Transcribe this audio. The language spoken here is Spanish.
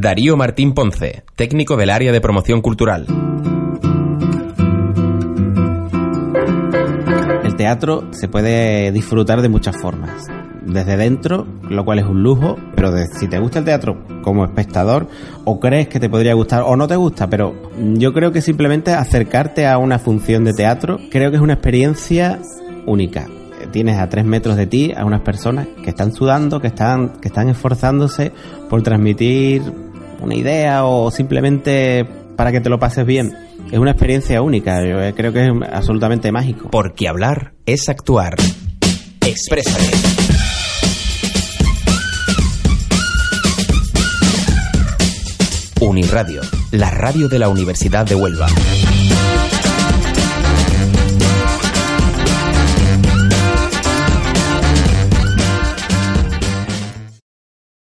Darío Martín Ponce, técnico del área de promoción cultural. El teatro se puede disfrutar de muchas formas. Desde dentro, lo cual es un lujo, pero si te gusta el teatro como espectador, o crees que te podría gustar, o no te gusta, pero yo creo que simplemente acercarte a una función de teatro, creo que es una experiencia única tienes a tres metros de ti a unas personas que están sudando, que están, que están esforzándose por transmitir una idea o simplemente para que te lo pases bien. Es una experiencia única, yo creo que es absolutamente mágico. Porque hablar es actuar. Exprésate. Uniradio, la radio de la Universidad de Huelva.